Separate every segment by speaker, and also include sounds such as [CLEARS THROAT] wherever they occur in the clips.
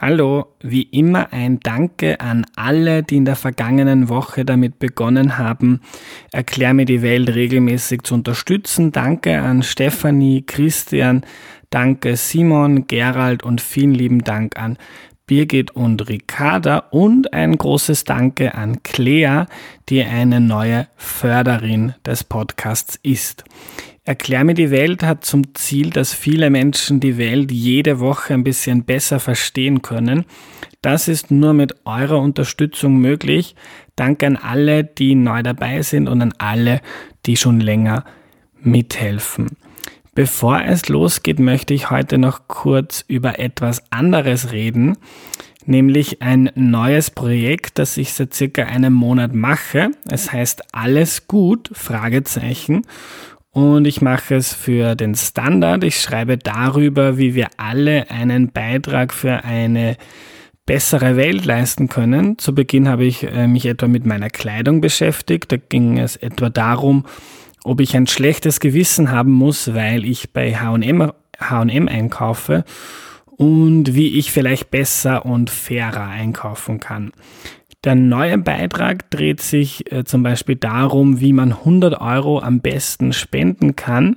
Speaker 1: Hallo, wie immer ein Danke an alle, die in der vergangenen Woche damit begonnen haben, Erklär mir die Welt regelmäßig zu unterstützen. Danke an Stefanie, Christian, danke Simon, Gerald und vielen lieben Dank an Birgit und Ricarda und ein großes Danke an Clea, die eine neue Förderin des Podcasts ist. Erklär mir die Welt hat zum Ziel, dass viele Menschen die Welt jede Woche ein bisschen besser verstehen können. Das ist nur mit eurer Unterstützung möglich. Danke an alle, die neu dabei sind und an alle, die schon länger mithelfen. Bevor es losgeht, möchte ich heute noch kurz über etwas anderes reden, nämlich ein neues Projekt, das ich seit circa einem Monat mache. Es heißt Alles gut, Fragezeichen und ich mache es für den Standard. Ich schreibe darüber, wie wir alle einen Beitrag für eine bessere Welt leisten können. Zu Beginn habe ich äh, mich etwa mit meiner Kleidung beschäftigt. Da ging es etwa darum, ob ich ein schlechtes Gewissen haben muss, weil ich bei H&M H&M einkaufe und wie ich vielleicht besser und fairer einkaufen kann. Der neue Beitrag dreht sich äh, zum Beispiel darum, wie man 100 Euro am besten spenden kann.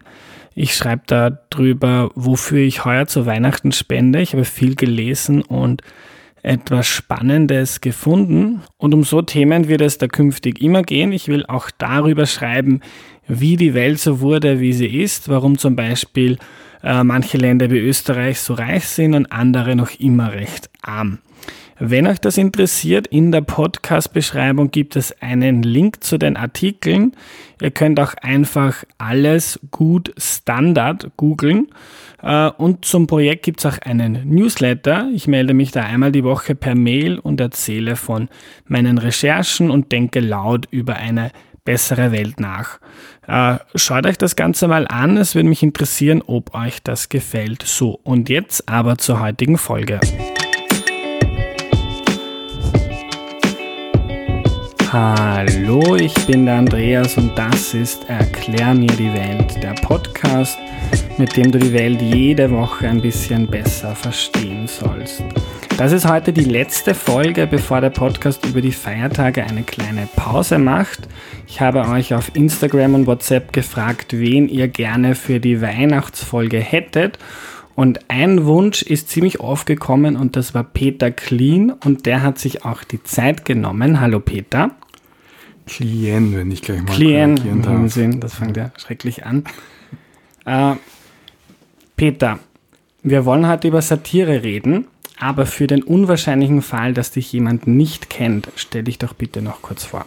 Speaker 1: Ich schreibe da drüber, wofür ich heuer zu Weihnachten spende. Ich habe viel gelesen und etwas Spannendes gefunden. Und um so Themen wird es da künftig immer gehen. Ich will auch darüber schreiben, wie die Welt so wurde, wie sie ist, warum zum Beispiel äh, manche Länder wie Österreich so reich sind und andere noch immer recht arm. Wenn euch das interessiert, in der Podcast-Beschreibung gibt es einen Link zu den Artikeln. Ihr könnt auch einfach alles gut Standard googeln. Äh, und zum Projekt gibt es auch einen Newsletter. Ich melde mich da einmal die Woche per Mail und erzähle von meinen Recherchen und denke laut über eine bessere Welt nach. Äh, schaut euch das Ganze mal an. Es würde mich interessieren, ob euch das gefällt. So, und jetzt aber zur heutigen Folge. Hallo, ich bin der Andreas und das ist Erklär mir die Welt, der Podcast, mit dem du die Welt jede Woche ein bisschen besser verstehen sollst. Das ist heute die letzte Folge, bevor der Podcast über die Feiertage eine kleine Pause macht. Ich habe euch auf Instagram und WhatsApp gefragt, wen ihr gerne für die Weihnachtsfolge hättet. Und ein Wunsch ist ziemlich aufgekommen und das war Peter Clean und der hat sich auch die Zeit genommen. Hallo Peter.
Speaker 2: Klient, wenn ich gleich mal
Speaker 1: Klient, Sinn, das fängt ja schrecklich an. Äh, Peter, wir wollen heute über Satire reden, aber für den unwahrscheinlichen Fall, dass dich jemand nicht kennt, stell dich doch bitte noch kurz vor.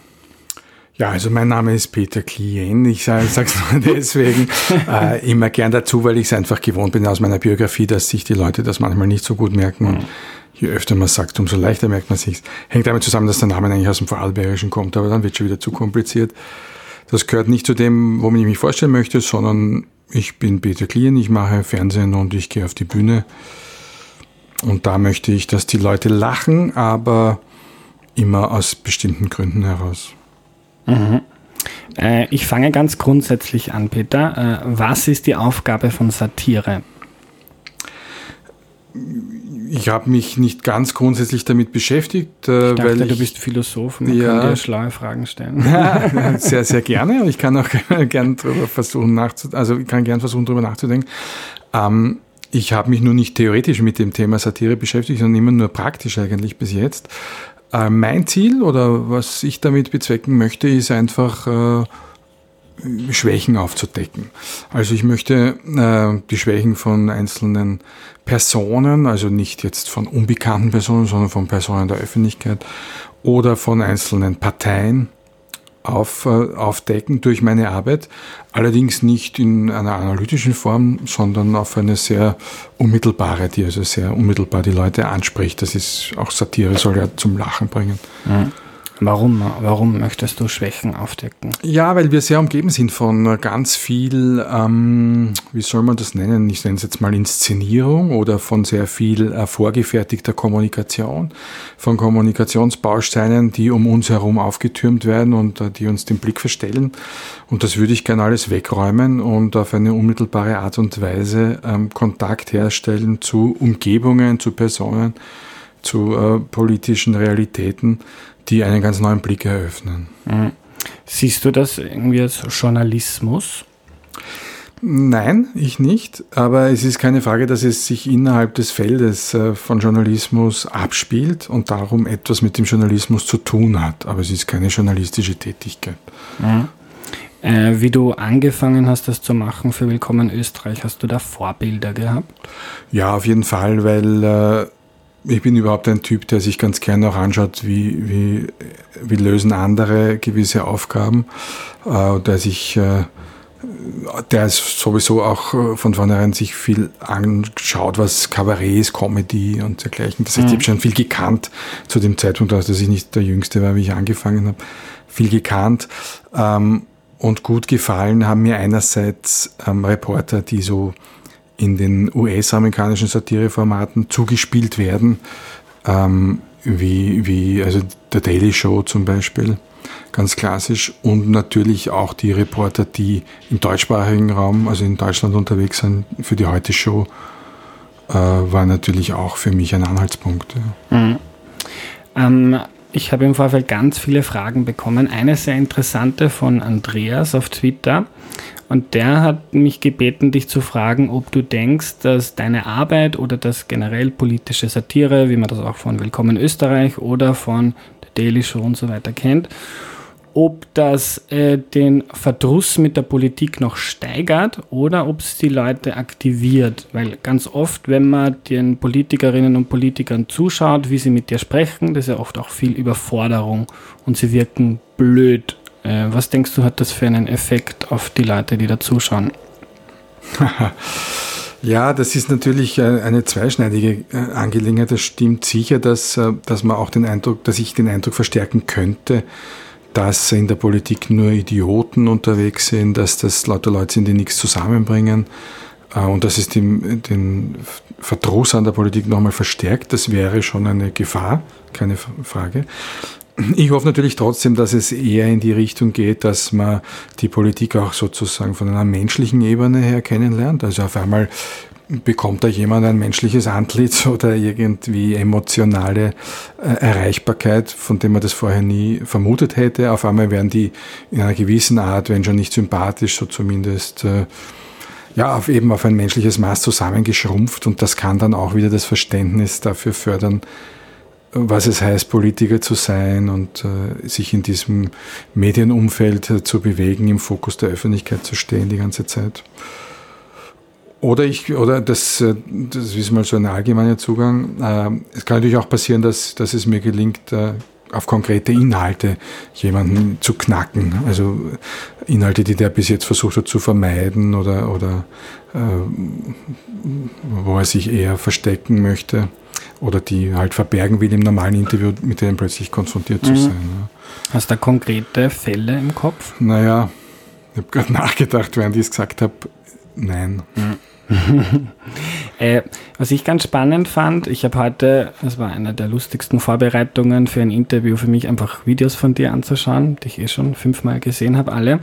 Speaker 2: Ja, also mein Name ist Peter Klien. Ich sage es nur deswegen äh, immer gern dazu, weil ich es einfach gewohnt bin aus meiner Biografie, dass sich die Leute das manchmal nicht so gut merken. Und mhm je öfter man sagt, umso leichter merkt man sich. Hängt damit zusammen, dass der Name eigentlich aus dem Vorarlbergischen kommt, aber dann wird schon wieder zu kompliziert. Das gehört nicht zu dem, womit ich mich vorstellen möchte, sondern ich bin Peter Klien, ich mache Fernsehen und ich gehe auf die Bühne. Und da möchte ich, dass die Leute lachen, aber immer aus bestimmten Gründen heraus.
Speaker 1: Mhm. Äh, ich fange ganz grundsätzlich an, Peter. Äh, was ist die Aufgabe von Satire?
Speaker 2: Ich habe mich nicht ganz grundsätzlich damit beschäftigt.
Speaker 1: Äh, ich dachte, weil ich, du bist Philosoph und ja, kann dir schlaue Fragen stellen. [LAUGHS]
Speaker 2: Ja, sehr, sehr gerne. Und ich kann auch [LAUGHS] gerne drüber versuchen nachzudenken. Also ich kann gerne versuchen, darüber nachzudenken. Ähm, ich habe mich nur nicht theoretisch mit dem Thema Satire beschäftigt, sondern immer nur praktisch eigentlich bis jetzt. Äh, mein Ziel oder was ich damit bezwecken möchte, ist einfach äh, Schwächen aufzudecken. Also ich möchte äh, die Schwächen von einzelnen Personen, also nicht jetzt von unbekannten Personen, sondern von Personen der Öffentlichkeit oder von einzelnen Parteien auf, äh, aufdecken durch meine Arbeit. Allerdings nicht in einer analytischen Form, sondern auf eine sehr unmittelbare, die also sehr unmittelbar die Leute anspricht. Das ist auch Satire, soll ja zum Lachen bringen.
Speaker 1: Mhm. Warum, warum möchtest du Schwächen aufdecken?
Speaker 2: Ja, weil wir sehr umgeben sind von ganz viel, ähm, wie soll man das nennen? Ich nenne es jetzt mal Inszenierung oder von sehr viel äh, vorgefertigter Kommunikation, von Kommunikationsbausteinen, die um uns herum aufgetürmt werden und äh, die uns den Blick verstellen. Und das würde ich gerne alles wegräumen und auf eine unmittelbare Art und Weise ähm, Kontakt herstellen zu Umgebungen, zu Personen, zu äh, politischen Realitäten, die einen ganz neuen Blick eröffnen. Mhm.
Speaker 1: Siehst du das irgendwie als Journalismus?
Speaker 2: Nein, ich nicht. Aber es ist keine Frage, dass es sich innerhalb des Feldes äh, von Journalismus abspielt und darum etwas mit dem Journalismus zu tun hat. Aber es ist keine journalistische Tätigkeit.
Speaker 1: Mhm. Äh, wie du angefangen hast, das zu machen für Willkommen Österreich, hast du da Vorbilder gehabt?
Speaker 2: Ja, auf jeden Fall, weil äh, ich bin überhaupt ein Typ, der sich ganz gerne auch anschaut, wie, wie, wie lösen andere gewisse Aufgaben, äh, der sich äh, der ist sowieso auch äh, von vornherein sich viel anschaut, was Kabarett ist, Comedy und dergleichen. Das heißt, ich habe mhm. schon viel gekannt zu dem Zeitpunkt, dass ich nicht der Jüngste war, wie ich angefangen habe. Viel gekannt ähm, und gut gefallen haben mir einerseits ähm, Reporter, die so in den US-amerikanischen Satireformaten zugespielt werden, ähm, wie, wie also der Daily Show zum Beispiel ganz klassisch. Und natürlich auch die Reporter, die im deutschsprachigen Raum, also in Deutschland unterwegs sind, für die Heute-Show, äh, war natürlich auch für mich ein Anhaltspunkt. Ja. Mhm.
Speaker 1: Ähm, ich habe im Vorfeld ganz viele Fragen bekommen. Eine sehr interessante von Andreas auf Twitter. Und der hat mich gebeten, dich zu fragen, ob du denkst, dass deine Arbeit oder das generell politische Satire, wie man das auch von Willkommen Österreich oder von der Daily Show und so weiter kennt, ob das äh, den Verdruss mit der Politik noch steigert oder ob es die Leute aktiviert. Weil ganz oft, wenn man den Politikerinnen und Politikern zuschaut, wie sie mit dir sprechen, das ist ja oft auch viel Überforderung und sie wirken blöd. Äh, was denkst du, hat das für einen Effekt auf die Leute, die da zuschauen? [LAUGHS]
Speaker 2: Ja, das ist natürlich äh, eine zweischneidige äh, Angelegenheit. Das stimmt sicher, dass, äh, dass man auch den Eindruck, dass ich den Eindruck verstärken könnte, dass in der Politik nur Idioten unterwegs sind, dass das lauter Leute sind, die nichts zusammenbringen äh, und dass es den, den Verdruss an der Politik nochmal verstärkt. Das wäre schon eine Gefahr, keine Frage. Ich hoffe natürlich trotzdem, dass es eher in die Richtung geht, dass man die Politik auch sozusagen von einer menschlichen Ebene her kennenlernt. Also auf einmal bekommt da jemand ein menschliches Antlitz [LAUGHS] oder irgendwie emotionale äh, Erreichbarkeit, von dem man das vorher nie vermutet hätte. Auf einmal werden die in einer gewissen Art, wenn schon nicht sympathisch, so zumindest äh, ja, auf eben auf ein menschliches Maß zusammengeschrumpft und das kann dann auch wieder das Verständnis dafür fördern, was es heißt, Politiker zu sein und äh, sich in diesem Medienumfeld äh, zu bewegen, im Fokus der Öffentlichkeit zu stehen die ganze Zeit. Oder ich, oder das, äh, das ist mal so ein allgemeiner Zugang. Äh, es kann natürlich auch passieren, dass, dass es mir gelingt, äh, auf konkrete Inhalte jemanden zu knacken. Also Inhalte, die der bis jetzt versucht hat zu vermeiden oder, oder wo er sich eher verstecken möchte oder die halt verbergen will im normalen Interview, mit denen plötzlich konfrontiert zu mhm. sein.
Speaker 1: Hast du da konkrete Fälle im Kopf?
Speaker 2: Naja, ich habe gerade [LAUGHS] nachgedacht, während ich es gesagt habe, nein. Mhm. [LAUGHS]
Speaker 1: äh, was ich ganz spannend fand, ich habe heute, das war eine der lustigsten Vorbereitungen für ein Interview für mich, einfach Videos von dir anzuschauen, die ich eh schon fünfmal gesehen habe, alle.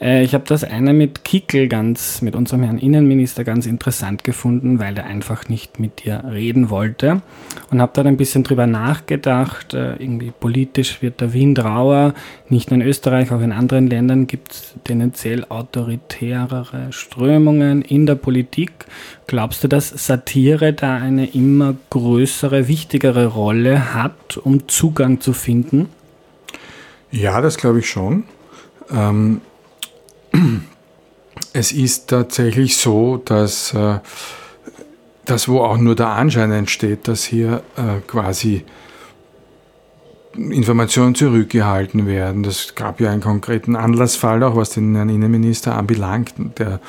Speaker 1: Äh, ich habe das eine mit Kickel ganz, mit unserem Herrn Innenminister ganz interessant gefunden, weil er einfach nicht mit dir reden wollte. Und habe dann ein bisschen drüber nachgedacht. Äh, irgendwie politisch wird der Wind rauer. Nicht nur in Österreich, auch in anderen Ländern gibt es tendenziell autoritärere Strömungen in der Politik. Glaubst du, dass Satire da eine immer größere, wichtigere Rolle hat, um Zugang zu finden?
Speaker 2: Ja, das glaube ich schon. Ähm, [CLEARS THROAT] es ist tatsächlich so, dass, äh, dass wo auch nur der Anschein entsteht, dass hier äh, quasi Informationen zurückgehalten werden. Das gab ja einen konkreten Anlassfall auch, was den Herrn Innenminister anbelangt, der,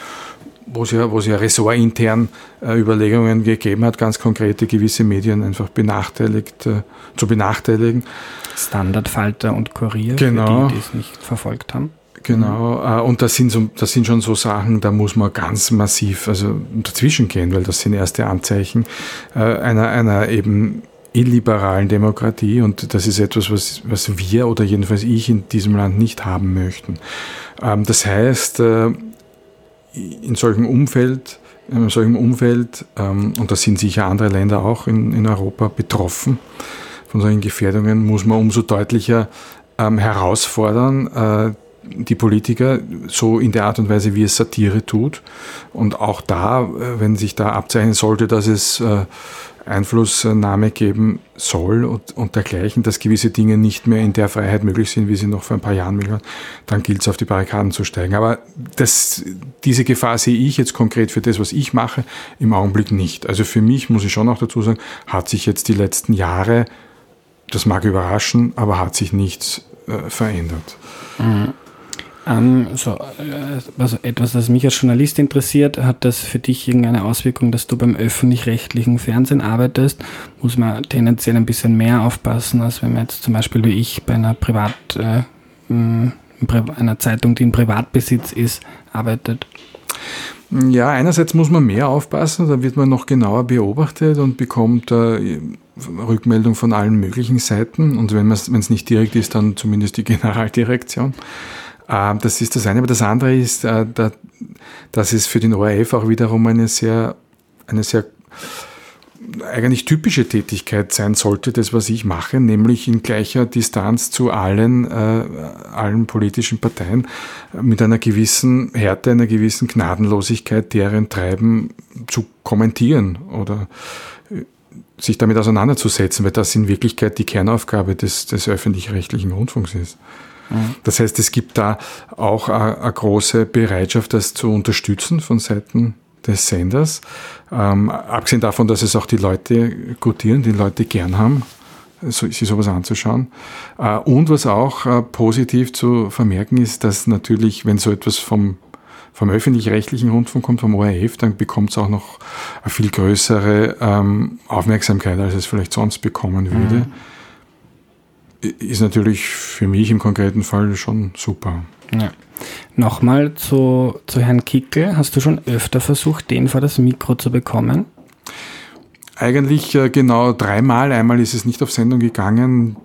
Speaker 2: wo es ja, wo es ja ressortintern äh, Überlegungen gegeben hat, ganz konkrete gewisse Medien einfach benachteiligt, äh, zu benachteiligen.
Speaker 1: Standardfalter und Kurier,
Speaker 2: genau.
Speaker 1: die, die es nicht verfolgt haben.
Speaker 2: Genau, äh, und das sind, so, das sind schon so Sachen, da muss man ganz massiv also dazwischen gehen, weil das sind erste Anzeichen äh, einer, einer eben illiberalen Demokratie und das ist etwas, was, was wir oder jedenfalls ich in diesem Land nicht haben möchten. Ähm, das heißt, äh, in solchem Umfeld in einem solchen Umfeld, ähm, und da sind sicher andere Länder auch in, in Europa betroffen von solchen Gefährdungen, muss man umso deutlicher ähm, herausfordern, die Politiker so in der Art und Weise, wie es Satire tut. Und auch da, äh, wenn sich da abzeichnen sollte, dass es äh, Einflussnahme geben soll und, und dergleichen, dass gewisse Dinge nicht mehr in der Freiheit möglich sind, wie sie noch vor ein paar Jahren möglich waren, dann gilt es auf die Barrikaden zu steigen. Aber das, diese Gefahr sehe ich jetzt konkret für das, was ich mache, im Augenblick nicht. Also für mich, muss ich schon auch dazu sagen, hat sich jetzt die letzten Jahre, das mag überraschen, aber hat sich nichts äh, verändert.
Speaker 1: Mhm. Ähm, so, also etwas, das mich als Journalist interessiert, hat das für dich irgendeine Auswirkung, dass du beim öffentlich-rechtlichen Fernsehen arbeitest? Muss man tendenziell ein bisschen mehr aufpassen, als wenn man jetzt zum Beispiel wie ich bei einer Privat, äh, einer Zeitung, die in Privatbesitz ist, arbeitet?
Speaker 2: Ja, einerseits muss man mehr aufpassen, da wird man noch genauer beobachtet und bekommt äh, Rückmeldung von allen möglichen Seiten. Und wenn es nicht direkt ist, dann zumindest die Generaldirektion. Ähm, das ist das eine. Aber das andere ist, äh, dass es für den ORF auch wiederum eine sehr, eine sehr eigentlich typische Tätigkeit sein sollte, das, was ich mache, nämlich in gleicher Distanz zu allen, äh, allen politischen Parteien mit einer gewissen Härte, einer gewissen Gnadenlosigkeit deren Treiben zu kommentieren oder äh, sich damit auseinanderzusetzen, weil das in Wirklichkeit die Kernaufgabe des, des öffentlich-rechtlichen Rundfunks ist. Das heißt, es gibt da auch eine große Bereitschaft, das zu unterstützen von Seiten des Senders. Ähm, abgesehen davon, dass es auch die Leute gutieren, die Leute gern haben, so, sich sowas anzuschauen. Äh, und was auch äh, positiv zu vermerken ist, dass natürlich, wenn so etwas vom vom öffentlich-rechtlichen Rundfunk kommt, vom ORF, dann bekommt es auch noch eine viel größere ähm, Aufmerksamkeit, als es vielleicht sonst bekommen würde. Mhm ist natürlich für mich im konkreten Fall schon super.
Speaker 1: Ja. Nochmal zu, zu Herrn Kickel. Hast du schon öfter versucht, den vor das Mikro zu bekommen?
Speaker 2: Eigentlich äh, genau dreimal. Einmal ist es nicht auf Sendung gegangen.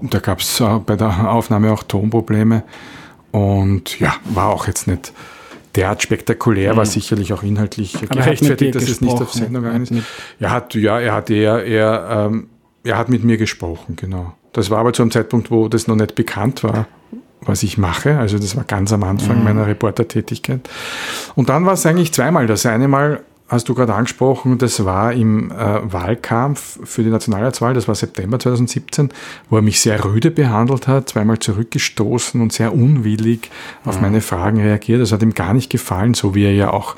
Speaker 2: Da gab es äh, bei der Aufnahme auch Tonprobleme. Und ja, war auch jetzt nicht derart spektakulär, war mhm. sicherlich auch inhaltlich Aber gerechtfertigt, dass es nicht auf Sendung gegangen ist. Er hat, ja, er hat eher, eher ähm, er hat mit mir gesprochen, genau. Das war aber zu einem Zeitpunkt, wo das noch nicht bekannt war, was ich mache. Also das war ganz am Anfang mhm. meiner Reportertätigkeit. Und dann war es eigentlich zweimal. Das eine Mal hast du gerade angesprochen, das war im äh, Wahlkampf für die Nationalratswahl, das war September 2017, wo er mich sehr rüde behandelt hat, zweimal zurückgestoßen und sehr unwillig auf mhm. meine Fragen reagiert. Das hat ihm gar nicht gefallen, so wie er ja auch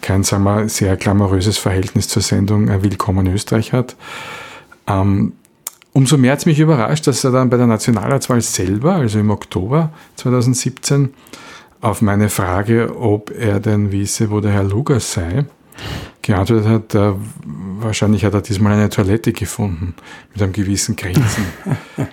Speaker 2: kein, sagen wir, sehr glamouröses Verhältnis zur Sendung äh, Willkommen Österreich hat. Ähm, umso mehr hat es mich überrascht, dass er dann bei der Nationalratswahl selber, also im Oktober 2017, auf meine Frage, ob er denn wisse, wo der Herr Lugas sei, geantwortet hat, äh, wahrscheinlich hat er diesmal eine Toilette gefunden mit einem gewissen Grinsen. [LAUGHS]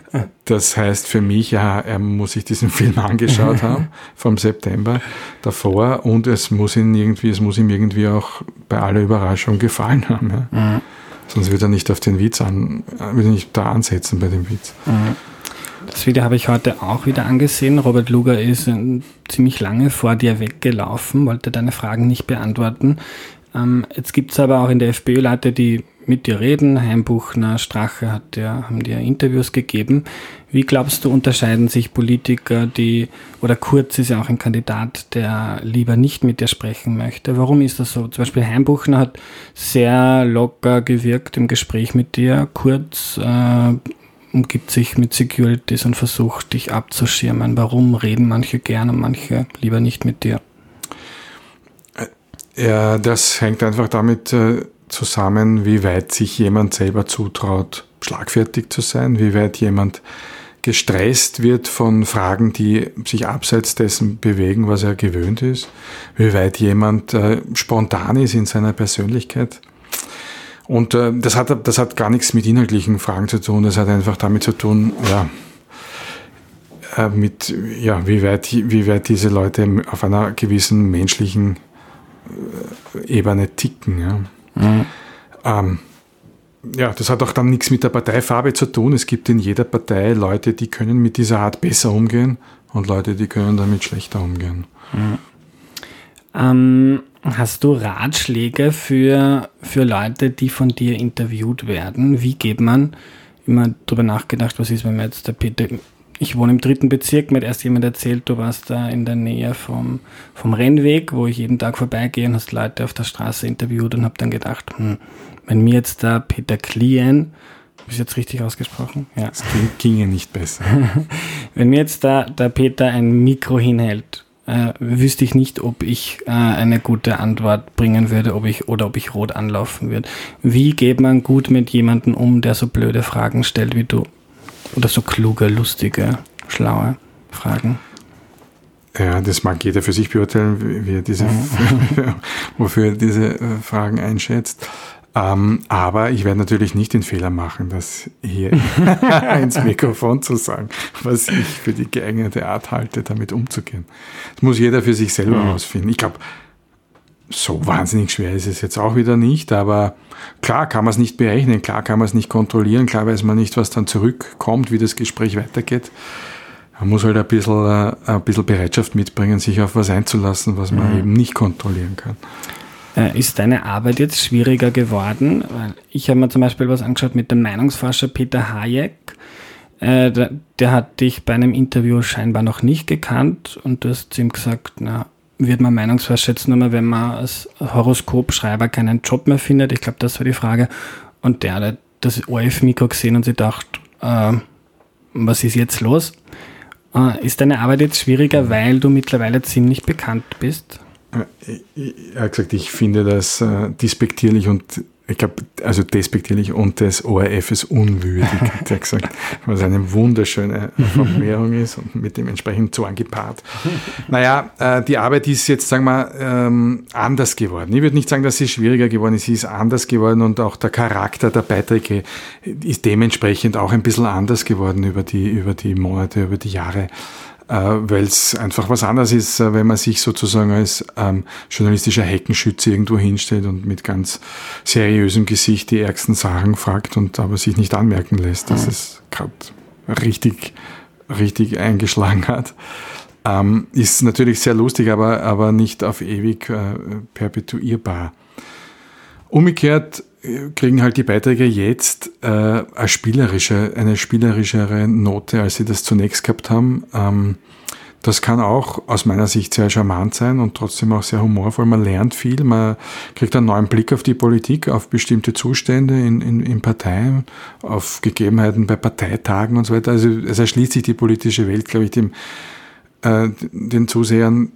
Speaker 2: Das heißt für mich, ja, er muss sich diesen Film angeschaut haben vom September davor und es muss ihn irgendwie, es muss ihm irgendwie auch bei aller Überraschung gefallen haben. Ja. Sonst wird er nicht auf den Witz an, wird er nicht da ansetzen bei dem Witz.
Speaker 1: Mhm. Das Video habe ich heute auch wieder angesehen. Robert Luger ist äh, ziemlich lange vor dir weggelaufen, wollte deine Fragen nicht beantworten. Ähm, jetzt gibt es aber auch in der FPÖ Leute, die mit dir reden. Heimbuchner, Strache hat dir, haben dir Interviews gegeben. Wie glaubst du, unterscheiden sich Politiker, die, oder Kurz ist ja auch ein Kandidat, der lieber nicht mit dir sprechen möchte? Warum ist das so? Zum Beispiel Heimbuchner hat sehr locker gewirkt im Gespräch mit dir. Kurz äh, umgibt sich mit Securities und versucht, dich abzuschirmen. Warum reden manche gerne manche lieber nicht mit dir?
Speaker 2: Ja, das hängt einfach damit äh, zusammen, wie weit sich jemand selber zutraut, schlagfertig zu sein, wie weit jemand gestresst wird von Fragen, die sich abseits dessen bewegen, was er gewöhnt ist, wie weit jemand äh, spontan ist in seiner Persönlichkeit. Und äh, das, hat, das hat gar nichts mit inhaltlichen Fragen zu tun, das hat einfach damit zu tun, ja, äh, mit, ja, wie weit, wie weit diese Leute auf einer gewissen menschlichen äh, Ebene ticken. Ja. Mhm. Ähm, ja, das hat auch dann nichts mit der Parteifarbe zu tun. Es gibt in jeder Partei Leute, die können mit dieser Art besser umgehen und Leute, die können damit schlechter umgehen.
Speaker 1: Mhm. Ähm, hast du Ratschläge für, für Leute, die von dir interviewt werden? Wie geht man, immer darüber nachgedacht, was ist, wenn man jetzt der Peter, ich wohne im dritten Bezirk, mir hat erst jemand erzählt, du warst da in der Nähe vom, vom Rennweg, wo ich jeden Tag vorbeigehe und hast Leute auf der Straße interviewt und habe dann gedacht, hm, wenn mir jetzt der Peter Klien, habe ich jetzt richtig ausgesprochen?
Speaker 2: Ja. Es ginge nicht besser. [LAUGHS]
Speaker 1: wenn mir jetzt da der Peter ein Mikro hinhält äh, wüsste ich nicht, ob ich äh, eine gute Antwort bringen würde, ob ich oder ob ich rot anlaufen würde. Wie geht man gut mit jemandem um, der so blöde Fragen stellt wie du? Oder so kluge, lustige, schlaue Fragen?
Speaker 2: Ja, das mag jeder für sich beurteilen, wie er diese, mhm. [LAUGHS] wofür er diese äh, Fragen einschätzt. Ähm, aber ich werde natürlich nicht den Fehler machen, das hier [LAUGHS] ins Mikrofon zu sagen, was ich für die geeignete Art halte, damit umzugehen. Das muss jeder für sich selber mhm. ausfinden. Ich glaube, so wahnsinnig schwer ist es jetzt auch wieder nicht, aber klar kann man es nicht berechnen, klar kann man es nicht kontrollieren, klar weiß man nicht, was dann zurückkommt, wie das Gespräch weitergeht. Man muss halt ein bisschen, äh, ein bisschen Bereitschaft mitbringen, sich auf was einzulassen, was man mhm. eben nicht kontrollieren kann.
Speaker 1: Äh, ist deine Arbeit jetzt schwieriger geworden? Ich habe mir zum Beispiel was angeschaut mit dem Meinungsforscher Peter Hayek. Äh, der, der, hat dich bei einem Interview scheinbar noch nicht gekannt und du hast zu ihm gesagt, na, wird man Meinungsforscher jetzt nur mal, wenn man als Horoskopschreiber keinen Job mehr findet? Ich glaube, das war die Frage. Und der hat das ORF-Mikro gesehen und sich gedacht, äh, was ist jetzt los? Äh, ist deine Arbeit jetzt schwieriger, weil du mittlerweile ziemlich bekannt bist?
Speaker 2: Er hat gesagt, ich finde das äh, despektierlich und ich glaube, also despektierlich und des ORF ist unwürdig, [LAUGHS] hat er gesagt, was eine wunderschöne Formulierung ist und mit dem entsprechend Zorn gepaart. Naja, äh, die Arbeit ist jetzt, sagen wir, ähm, anders geworden. Ich würde nicht sagen, dass sie schwieriger geworden ist, sie ist anders geworden und auch der Charakter der Beiträge ist dementsprechend auch ein bisschen anders geworden über die, über die Monate, über die Jahre. Äh, weil es einfach was anderes ist, äh, wenn man sich sozusagen als ähm, journalistischer Heckenschütze irgendwo hinstellt und mit ganz seriösem Gesicht die ärgsten Sachen fragt und aber sich nicht anmerken lässt, dass mhm. es gerade richtig, richtig eingeschlagen hat. Ähm, ist natürlich sehr lustig, aber, aber nicht auf ewig äh, perpetuierbar. Umgekehrt kriegen halt die Beiträge jetzt äh, eine spielerische, eine spielerischere Note, als sie das zunächst gehabt haben. Ähm, das kann auch aus meiner Sicht sehr charmant sein und trotzdem auch sehr humorvoll. Man lernt viel, man kriegt einen neuen Blick auf die Politik, auf bestimmte Zustände in, in, in Parteien, auf Gegebenheiten bei Parteitagen und so weiter. Also es erschließt sich die politische Welt, glaube ich, dem, äh, den Zusehern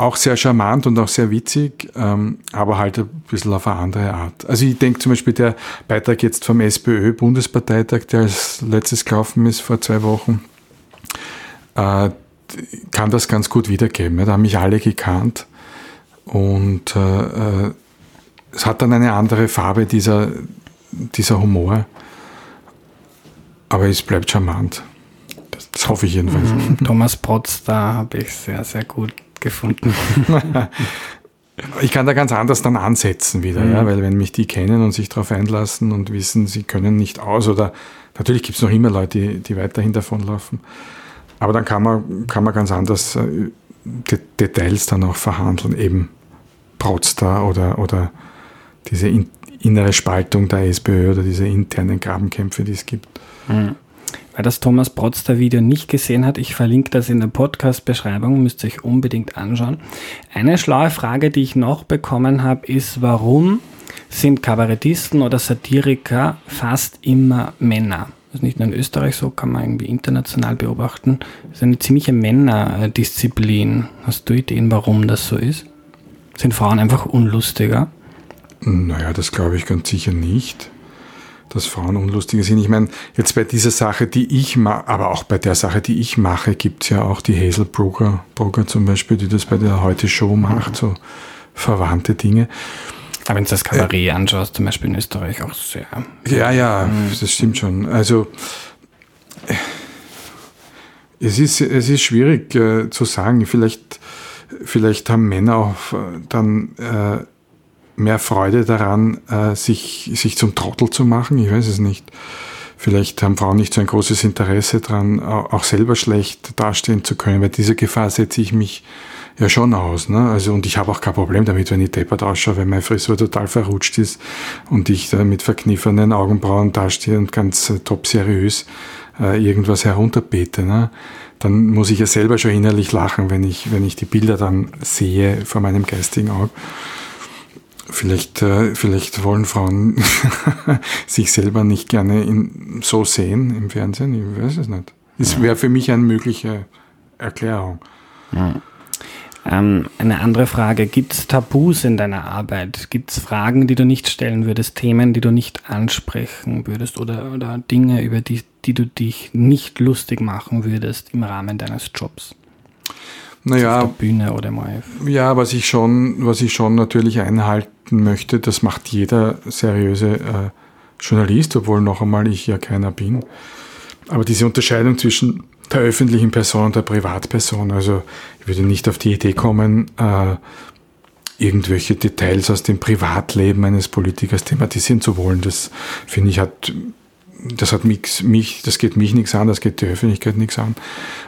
Speaker 2: auch sehr charmant und auch sehr witzig, ähm, aber halt ein bisschen auf eine andere Art. Also ich denke zum Beispiel der Beitrag jetzt vom SPÖ-Bundesparteitag, der als letztes gelaufen ist vor zwei Wochen, äh, kann das ganz gut wiedergeben. Da haben mich alle gekannt und äh, äh, es hat dann eine andere Farbe, dieser, dieser Humor, aber es bleibt charmant. Das hoffe ich jedenfalls.
Speaker 1: Mhm. Thomas Potz, da habe ich sehr, sehr gut gefunden. [LAUGHS]
Speaker 2: ich kann da ganz anders dann ansetzen wieder, mhm. ja, weil wenn mich die kennen und sich darauf einlassen und wissen, sie können nicht aus oder natürlich gibt es noch immer Leute, die, die weiterhin davonlaufen. Aber dann kann man, kann man ganz anders äh, De Details dann auch verhandeln, eben Protzda oder, oder diese in, innere Spaltung der SPÖ oder diese internen Grabenkämpfe, die es gibt.
Speaker 1: Mhm. Wer das Thomas Protzter Video nicht gesehen hat, ich verlinke das in der Podcast-Beschreibung, müsst ihr euch unbedingt anschauen. Eine schlaue Frage, die ich noch bekommen habe, ist, warum sind Kabarettisten oder Satiriker fast immer Männer? Das ist nicht nur in Österreich so, kann man irgendwie international beobachten. Das ist eine ziemliche Männerdisziplin. Hast du Ideen, warum das so ist? Sind Frauen einfach unlustiger?
Speaker 2: Naja, das glaube ich ganz sicher nicht dass Frauen unlustige sind. Ich meine, jetzt bei dieser Sache, die ich mache, aber auch bei der Sache, die ich mache, gibt es ja auch die Hazel Broker, Broker zum Beispiel, die das bei der Heute Show macht, so verwandte Dinge.
Speaker 1: Aber wenn du das Kabarett äh, anschaust, zum Beispiel in Österreich auch sehr.
Speaker 2: Ja, ja, mhm. das stimmt schon. Also es ist, es ist schwierig äh, zu sagen. Vielleicht, vielleicht haben Männer auch äh, dann äh, mehr Freude daran, äh, sich, sich zum Trottel zu machen. Ich weiß es nicht. vielleicht haben Frauen nicht so ein großes Interesse daran, auch selber schlecht dastehen zu können, weil diese Gefahr setze ich mich ja schon aus. Ne? Also, und ich habe auch kein Problem damit, wenn ich deppert ausschaue, wenn meine Frisur total verrutscht ist und ich da mit verkniffenen Augenbrauen dastehe und ganz äh, top seriös äh, irgendwas herunterbete. Ne? Dann muss ich ja selber schon innerlich lachen, wenn ich, wenn ich die Bilder dann sehe vor meinem geistigen Auge. Vielleicht, äh, vielleicht wollen Frauen [LAUGHS] sich selber nicht gerne in, so sehen im Fernsehen. Ich weiß es nicht. Das wäre für mich eine mögliche Erklärung.
Speaker 1: Ja. Ähm, eine andere Frage, gibt es Tabus in deiner Arbeit? Gibt es Fragen, die du nicht stellen würdest, Themen, die du nicht ansprechen würdest oder, oder Dinge, über die, die du dich nicht lustig machen würdest im Rahmen deines Jobs?
Speaker 2: Naja,
Speaker 1: auf der Bühne oder mal.
Speaker 2: Ja, was ich schon, was ich schon natürlich einhalten möchte, das macht jeder seriöse äh, Journalist, obwohl noch einmal ich ja keiner bin. Aber diese Unterscheidung zwischen der öffentlichen Person und der Privatperson. Also ich würde nicht auf die Idee kommen, äh, irgendwelche Details aus dem Privatleben eines Politikers thematisieren zu wollen. Das finde ich hat, das hat mich, mich, das geht mich nichts an, das geht die Öffentlichkeit nichts an.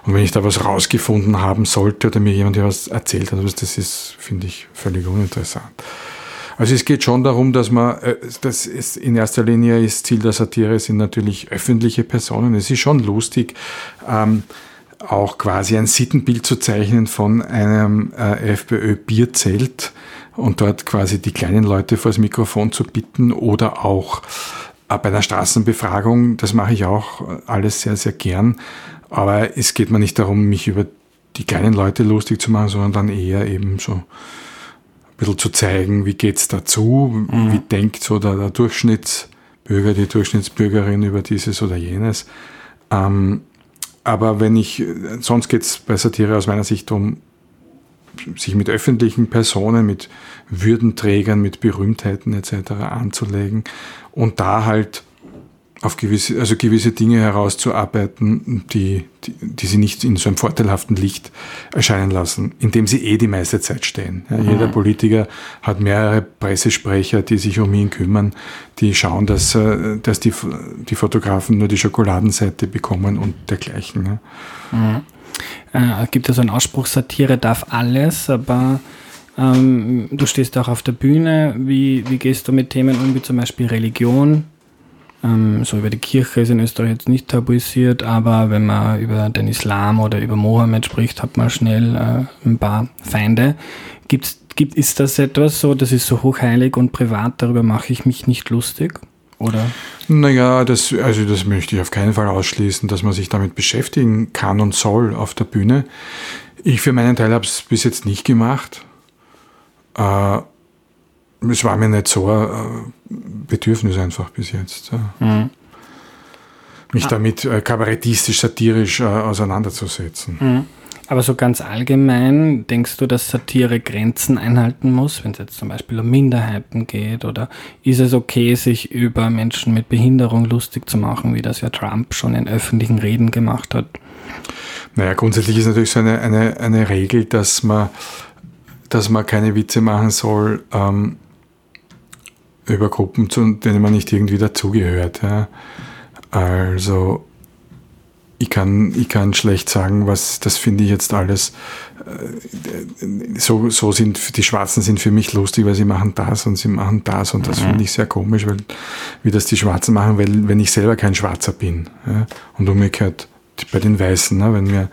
Speaker 2: Und wenn ich da was rausgefunden haben sollte oder mir jemand was erzählt hat, das ist, finde ich, völlig uninteressant. Also es geht schon darum, dass man, äh, das ist in erster Linie ist Ziel der Satire sind natürlich öffentliche Personen. Es ist schon lustig, ähm, auch quasi ein Sittenbild zu zeichnen von einem äh, FPÖ-Bierzelt und dort quasi die kleinen Leute vor das Mikrofon zu bitten oder auch bei einer Straßenbefragung, das mache ich auch alles sehr, sehr gern. Aber es geht mir nicht darum, mich über die kleinen Leute lustig zu machen, sondern dann eher eben so bisschen zu zeigen, wie geht's dazu, mhm. wie denkt so der, der, Durchschnittsbürger, die Durchschnittsbürgerin über dieses oder jenes. Ähm, aber wenn ich, sonst geht's bei Satire aus meiner Sicht um sich mit öffentlichen Personen, mit Würdenträgern, mit Berühmtheiten etc. anzulegen und da halt auf gewisse, also gewisse Dinge herauszuarbeiten, die, die, die sie nicht in so einem vorteilhaften Licht erscheinen lassen, indem sie eh die meiste Zeit stehen. Ja, mhm. Jeder Politiker hat mehrere Pressesprecher, die sich um ihn kümmern, die schauen, dass, äh, dass die, die Fotografen nur die Schokoladenseite bekommen und dergleichen.
Speaker 1: Ja. Mhm. Äh, gibt es einen Ausspruch, Satire darf alles, aber ähm, du stehst auch auf der Bühne. Wie, wie gehst du mit Themen um, wie zum Beispiel Religion? Ähm, so über die Kirche ist in Österreich jetzt nicht tabuisiert, aber wenn man über den Islam oder über Mohammed spricht, hat man schnell äh, ein paar Feinde. Gibt's, gibt, ist das etwas so, das ist so hochheilig und privat, darüber mache ich mich nicht lustig? Oder?
Speaker 2: Naja, das, also das möchte ich auf keinen Fall ausschließen, dass man sich damit beschäftigen kann und soll auf der Bühne. Ich für meinen Teil habe es bis jetzt nicht gemacht. Äh, es war mir nicht so ein äh, Bedürfnis einfach bis jetzt. Mhm. Mich ah. damit äh, kabarettistisch, satirisch äh, auseinanderzusetzen. Mhm.
Speaker 1: Aber so ganz allgemein, denkst du, dass Satire Grenzen einhalten muss, wenn es jetzt zum Beispiel um Minderheiten geht? Oder ist es okay, sich über Menschen mit Behinderung lustig zu machen, wie das ja Trump schon in öffentlichen Reden gemacht hat?
Speaker 2: Naja, grundsätzlich ist natürlich so eine, eine, eine Regel, dass man, dass man keine Witze machen soll, ähm, über Gruppen, zu denen man nicht irgendwie dazugehört. Ja. Also ich kann, ich kann schlecht sagen, was das finde ich jetzt alles. Äh, so, so sind die Schwarzen sind für mich lustig, weil sie machen das und sie machen das und das mhm. finde ich sehr komisch, weil wie das die Schwarzen machen, weil wenn ich selber kein Schwarzer bin ja, und umgekehrt bei den Weißen, ne, wenn mir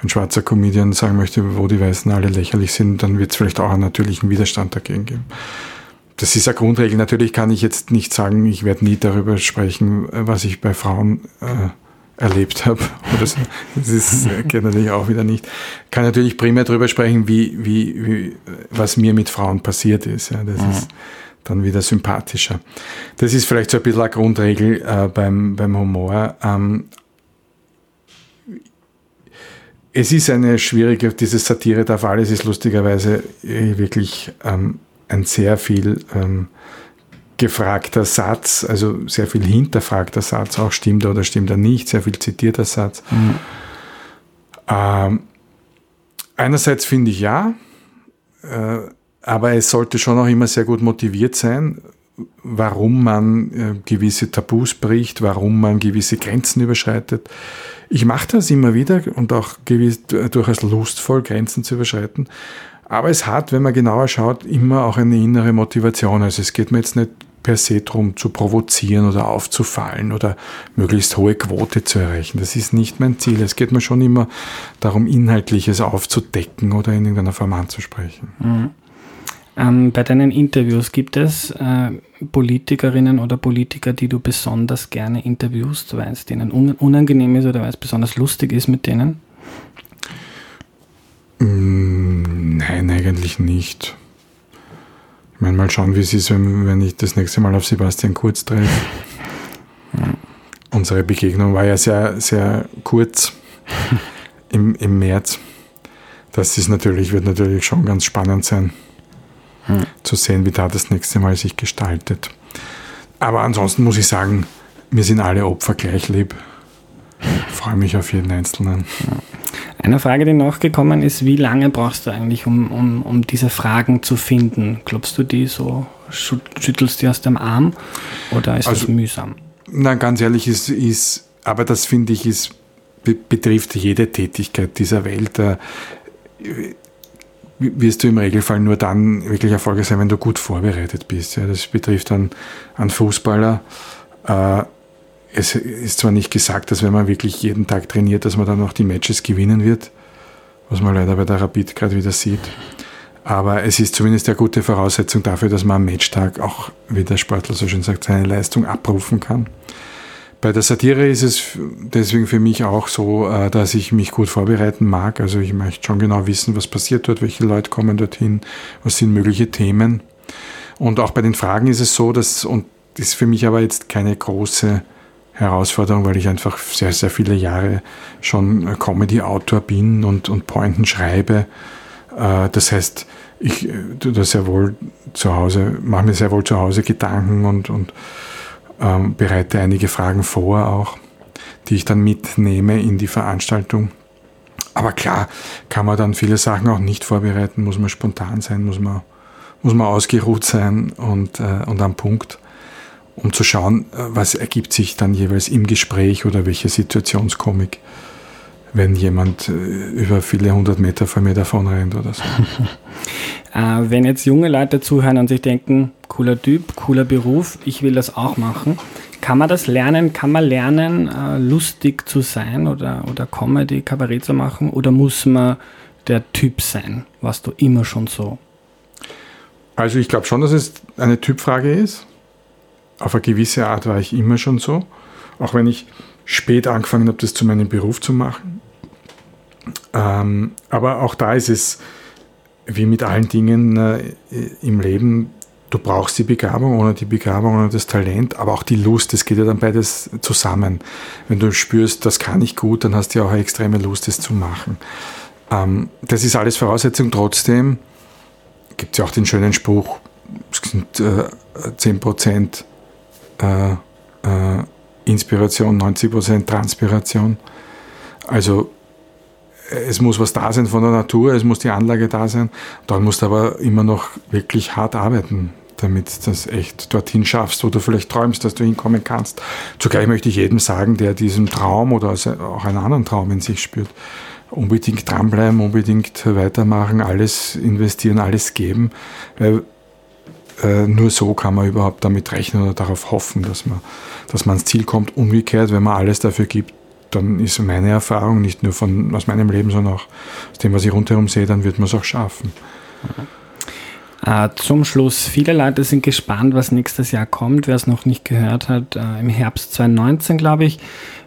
Speaker 2: ein schwarzer Comedian sagen möchte, wo die Weißen alle lächerlich sind, dann wird es vielleicht auch einen natürlichen Widerstand dagegen geben das ist eine Grundregel. Natürlich kann ich jetzt nicht sagen, ich werde nie darüber sprechen, was ich bei Frauen äh, erlebt habe. Oder so. Das ist, [LAUGHS] äh, geht natürlich auch wieder nicht. Kann natürlich primär darüber sprechen, wie, wie, wie, was mir mit Frauen passiert ist. Ja, das mhm. ist dann wieder sympathischer. Das ist vielleicht so ein bisschen eine Grundregel äh, beim, beim Humor. Ähm, es ist eine schwierige, diese Satire darf alles ist lustigerweise äh, wirklich ähm, ein sehr viel ähm, gefragter Satz, also sehr viel hinterfragter Satz, auch stimmt er oder stimmt er nicht, sehr viel zitierter Satz. Mhm. Ähm, einerseits finde ich ja, äh, aber es sollte schon auch immer sehr gut motiviert sein warum man äh, gewisse Tabus bricht, warum man gewisse Grenzen überschreitet. Ich mache das immer wieder und auch gewiss, durchaus lustvoll, Grenzen zu überschreiten. Aber es hat, wenn man genauer schaut, immer auch eine innere Motivation. Also es geht mir jetzt nicht per se darum zu provozieren oder aufzufallen oder möglichst hohe Quote zu erreichen. Das ist nicht mein Ziel. Es geht mir schon immer darum, Inhaltliches aufzudecken oder in irgendeiner Form anzusprechen. Mhm.
Speaker 1: Ähm, bei deinen Interviews gibt es äh, Politikerinnen oder Politiker, die du besonders gerne interviewst, weil es denen un unangenehm ist oder weil es besonders lustig ist mit denen?
Speaker 2: Mm, nein, eigentlich nicht. Ich meine, mal schauen, wie es ist, wenn, wenn ich das nächste Mal auf Sebastian Kurz treffe. Unsere Begegnung war ja sehr, sehr kurz [LAUGHS] im, im März. Das ist natürlich, wird natürlich schon ganz spannend sein hm. zu sehen, wie da das nächste Mal sich gestaltet. Aber ansonsten muss ich sagen, mir sind alle Opfer gleich lieb. Ich freue mich auf jeden Einzelnen.
Speaker 1: Eine Frage, die nachgekommen ist, wie lange brauchst du eigentlich, um, um, um diese Fragen zu finden? Glaubst du die so, schüttelst die aus dem Arm oder ist also, das mühsam?
Speaker 2: Na, ganz ehrlich, ist, ist aber das finde ich, ist, betrifft jede Tätigkeit dieser Welt wirst du im Regelfall nur dann wirklich erfolgreich sein, wenn du gut vorbereitet bist. Ja, das betrifft dann an Fußballer. Äh, es ist zwar nicht gesagt, dass wenn man wirklich jeden Tag trainiert, dass man dann auch die Matches gewinnen wird, was man leider bei der Rapid gerade wieder sieht. Aber es ist zumindest eine gute Voraussetzung dafür, dass man am Matchtag auch, wie der Sportler so schön sagt, seine Leistung abrufen kann. Bei der Satire ist es deswegen für mich auch so, äh, dass ich mich gut vorbereiten mag. Also ich möchte schon genau wissen, was passiert dort, welche Leute kommen dorthin, was sind mögliche Themen. Und auch bei den Fragen ist es so, dass, und das ist für mich aber jetzt keine große Herausforderung, weil ich einfach sehr, sehr viele Jahre schon Comedy-Autor bin und, und Pointen schreibe. Äh, das heißt, ich tue das sehr wohl zu Hause, mache mir sehr wohl zu Hause Gedanken und, und ähm, bereite einige Fragen vor auch, die ich dann mitnehme in die Veranstaltung. Aber klar, kann man dann viele Sachen auch nicht vorbereiten, muss man spontan sein, muss man, muss man ausgeruht sein und, äh, und am Punkt, um zu schauen, äh, was ergibt sich dann jeweils im Gespräch oder welche Situationskomik, wenn jemand äh, über viele hundert Meter vor mir davon rennt oder so. [LAUGHS]
Speaker 1: Äh, wenn jetzt junge Leute zuhören und sich denken, cooler Typ, cooler Beruf, ich will das auch machen, kann man das lernen? Kann man lernen, äh, lustig zu sein oder, oder Comedy, Kabarett zu machen? Oder muss man der Typ sein? Warst du immer schon so?
Speaker 2: Also ich glaube schon, dass es eine Typfrage ist. Auf eine gewisse Art war ich immer schon so. Auch wenn ich spät angefangen habe, das zu meinem Beruf zu machen. Ähm, aber auch da ist es wie mit allen Dingen äh, im Leben, du brauchst die Begabung, ohne die Begabung, ohne das Talent, aber auch die Lust, das geht ja dann beides zusammen. Wenn du spürst, das kann ich gut, dann hast du ja auch eine extreme Lust, das zu machen. Ähm, das ist alles Voraussetzung. Trotzdem gibt es ja auch den schönen Spruch, es sind äh, 10% äh, äh, Inspiration, 90% Transpiration. Also es muss was da sein von der Natur, es muss die Anlage da sein. Dann musst du aber immer noch wirklich hart arbeiten, damit du das echt dorthin schaffst, wo du vielleicht träumst, dass du hinkommen kannst. Zugleich möchte ich jedem sagen, der diesen Traum oder auch einen anderen Traum in sich spürt, unbedingt dranbleiben, unbedingt weitermachen, alles investieren, alles geben, weil äh, nur so kann man überhaupt damit rechnen oder darauf hoffen, dass man, dass man ans Ziel kommt. Umgekehrt, wenn man alles dafür gibt, dann ist meine Erfahrung nicht nur von, aus meinem Leben, sondern auch aus dem, was ich rundherum sehe, dann wird man es auch schaffen.
Speaker 1: Äh, zum Schluss, viele Leute sind gespannt, was nächstes Jahr kommt. Wer es noch nicht gehört hat, äh, im Herbst 2019, glaube ich,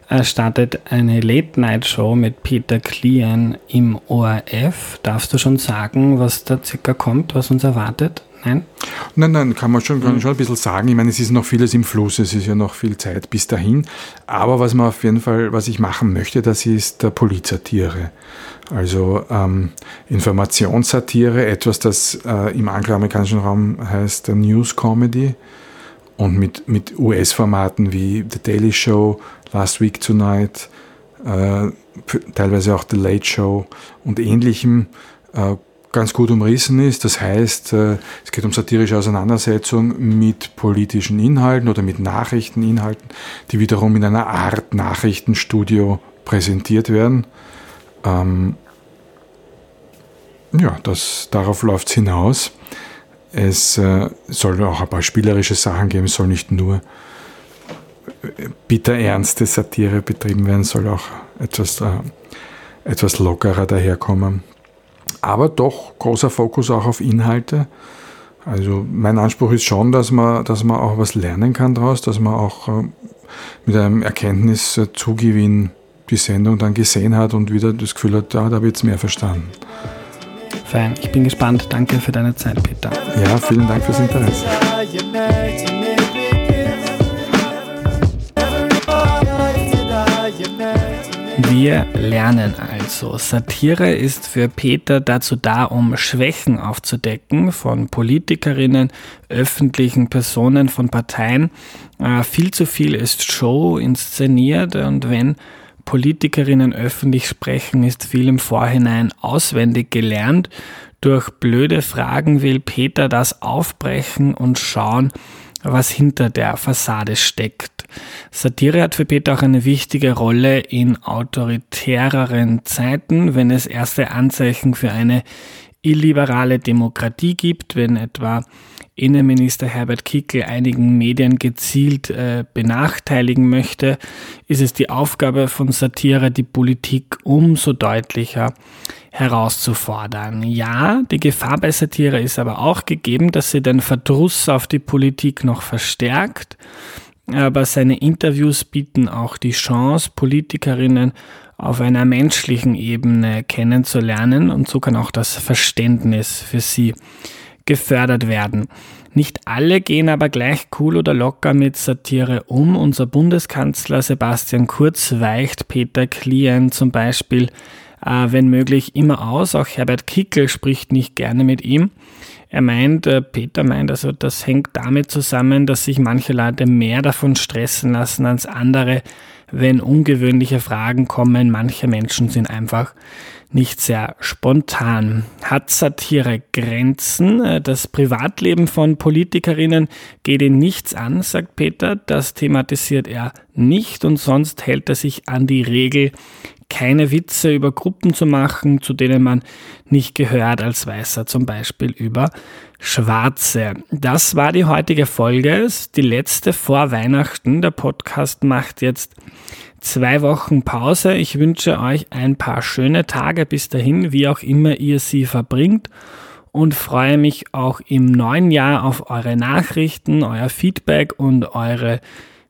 Speaker 1: äh, startet eine Late-Night-Show mit Peter Klien im ORF. Darfst du schon sagen, was da circa kommt, was uns erwartet? Nein?
Speaker 2: Nein, nein, kann man schon, kann mhm. schon ein bisschen sagen. Ich meine, es ist noch vieles im Fluss, es ist ja noch viel Zeit bis dahin. Aber was man auf jeden Fall, was ich machen möchte, das ist der Polizatire. Also ähm, Informationssatire, etwas, das äh, im angloamerikanischen Raum heißt News Comedy und mit, mit US-Formaten wie The Daily Show, Last Week Tonight, äh, teilweise auch The Late Show und ähnlichem äh, ganz gut umrissen ist. Das heißt, äh, es geht um satirische Auseinandersetzung mit politischen Inhalten oder mit Nachrichteninhalten, die wiederum in einer Art Nachrichtenstudio präsentiert werden. Ähm, ja, das, darauf läuft es hinaus. Es äh, soll auch ein paar spielerische Sachen geben, es soll nicht nur bitter ernste Satire betrieben werden, soll auch etwas, äh, etwas lockerer daherkommen. Aber doch großer Fokus auch auf Inhalte. Also mein Anspruch ist schon, dass man, dass man auch was lernen kann daraus, dass man auch äh, mit einem Erkenntniszugewinn die Sendung dann gesehen hat und wieder das Gefühl hat, da, da habe ich jetzt mehr verstanden.
Speaker 1: Fein, ich bin gespannt. Danke für deine Zeit, Peter.
Speaker 2: Ja, vielen Dank fürs Interesse.
Speaker 1: Wir lernen also. Satire ist für Peter dazu da, um Schwächen aufzudecken von Politikerinnen, öffentlichen Personen, von Parteien. Äh, viel zu viel ist Show inszeniert und wenn Politikerinnen öffentlich sprechen, ist viel im Vorhinein auswendig gelernt. Durch blöde Fragen will Peter das aufbrechen und schauen, was hinter der Fassade steckt. Satire hat für Peter auch eine wichtige Rolle in autoritäreren Zeiten, wenn es erste Anzeichen für eine illiberale Demokratie gibt, wenn etwa Innenminister Herbert Kickl einigen Medien gezielt äh, benachteiligen möchte, ist es die Aufgabe von Satire, die Politik umso deutlicher herauszufordern. Ja, die Gefahr bei Satire ist aber auch gegeben, dass sie den Verdruss auf die Politik noch verstärkt. Aber seine Interviews bieten auch die Chance, Politikerinnen auf einer menschlichen Ebene kennenzulernen und so kann auch das Verständnis für sie gefördert werden. Nicht alle gehen aber gleich cool oder locker mit Satire um. Unser Bundeskanzler Sebastian Kurz weicht Peter Klien zum Beispiel, äh, wenn möglich, immer aus. Auch Herbert Kickel spricht nicht gerne mit ihm. Er meint, äh, Peter meint, also das hängt damit zusammen, dass sich manche Leute mehr davon stressen lassen als andere, wenn ungewöhnliche Fragen kommen. Manche Menschen sind einfach nicht sehr spontan. Hat Satire Grenzen? Äh, das Privatleben von Politikerinnen geht ihn nichts an, sagt Peter. Das thematisiert er nicht und sonst hält er sich an die Regel, keine Witze über Gruppen zu machen, zu denen man nicht gehört als Weißer, zum Beispiel über Schwarze. Das war die heutige Folge, die letzte vor Weihnachten. Der Podcast macht jetzt zwei Wochen Pause. Ich wünsche euch ein paar schöne Tage bis dahin, wie auch immer ihr sie verbringt und freue mich auch im neuen Jahr auf eure Nachrichten, euer Feedback und eure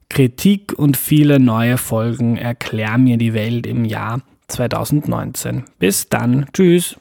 Speaker 1: Kritik und viele neue Folgen. Erklär mir die Welt im Jahr 2019. Bis dann. Tschüss.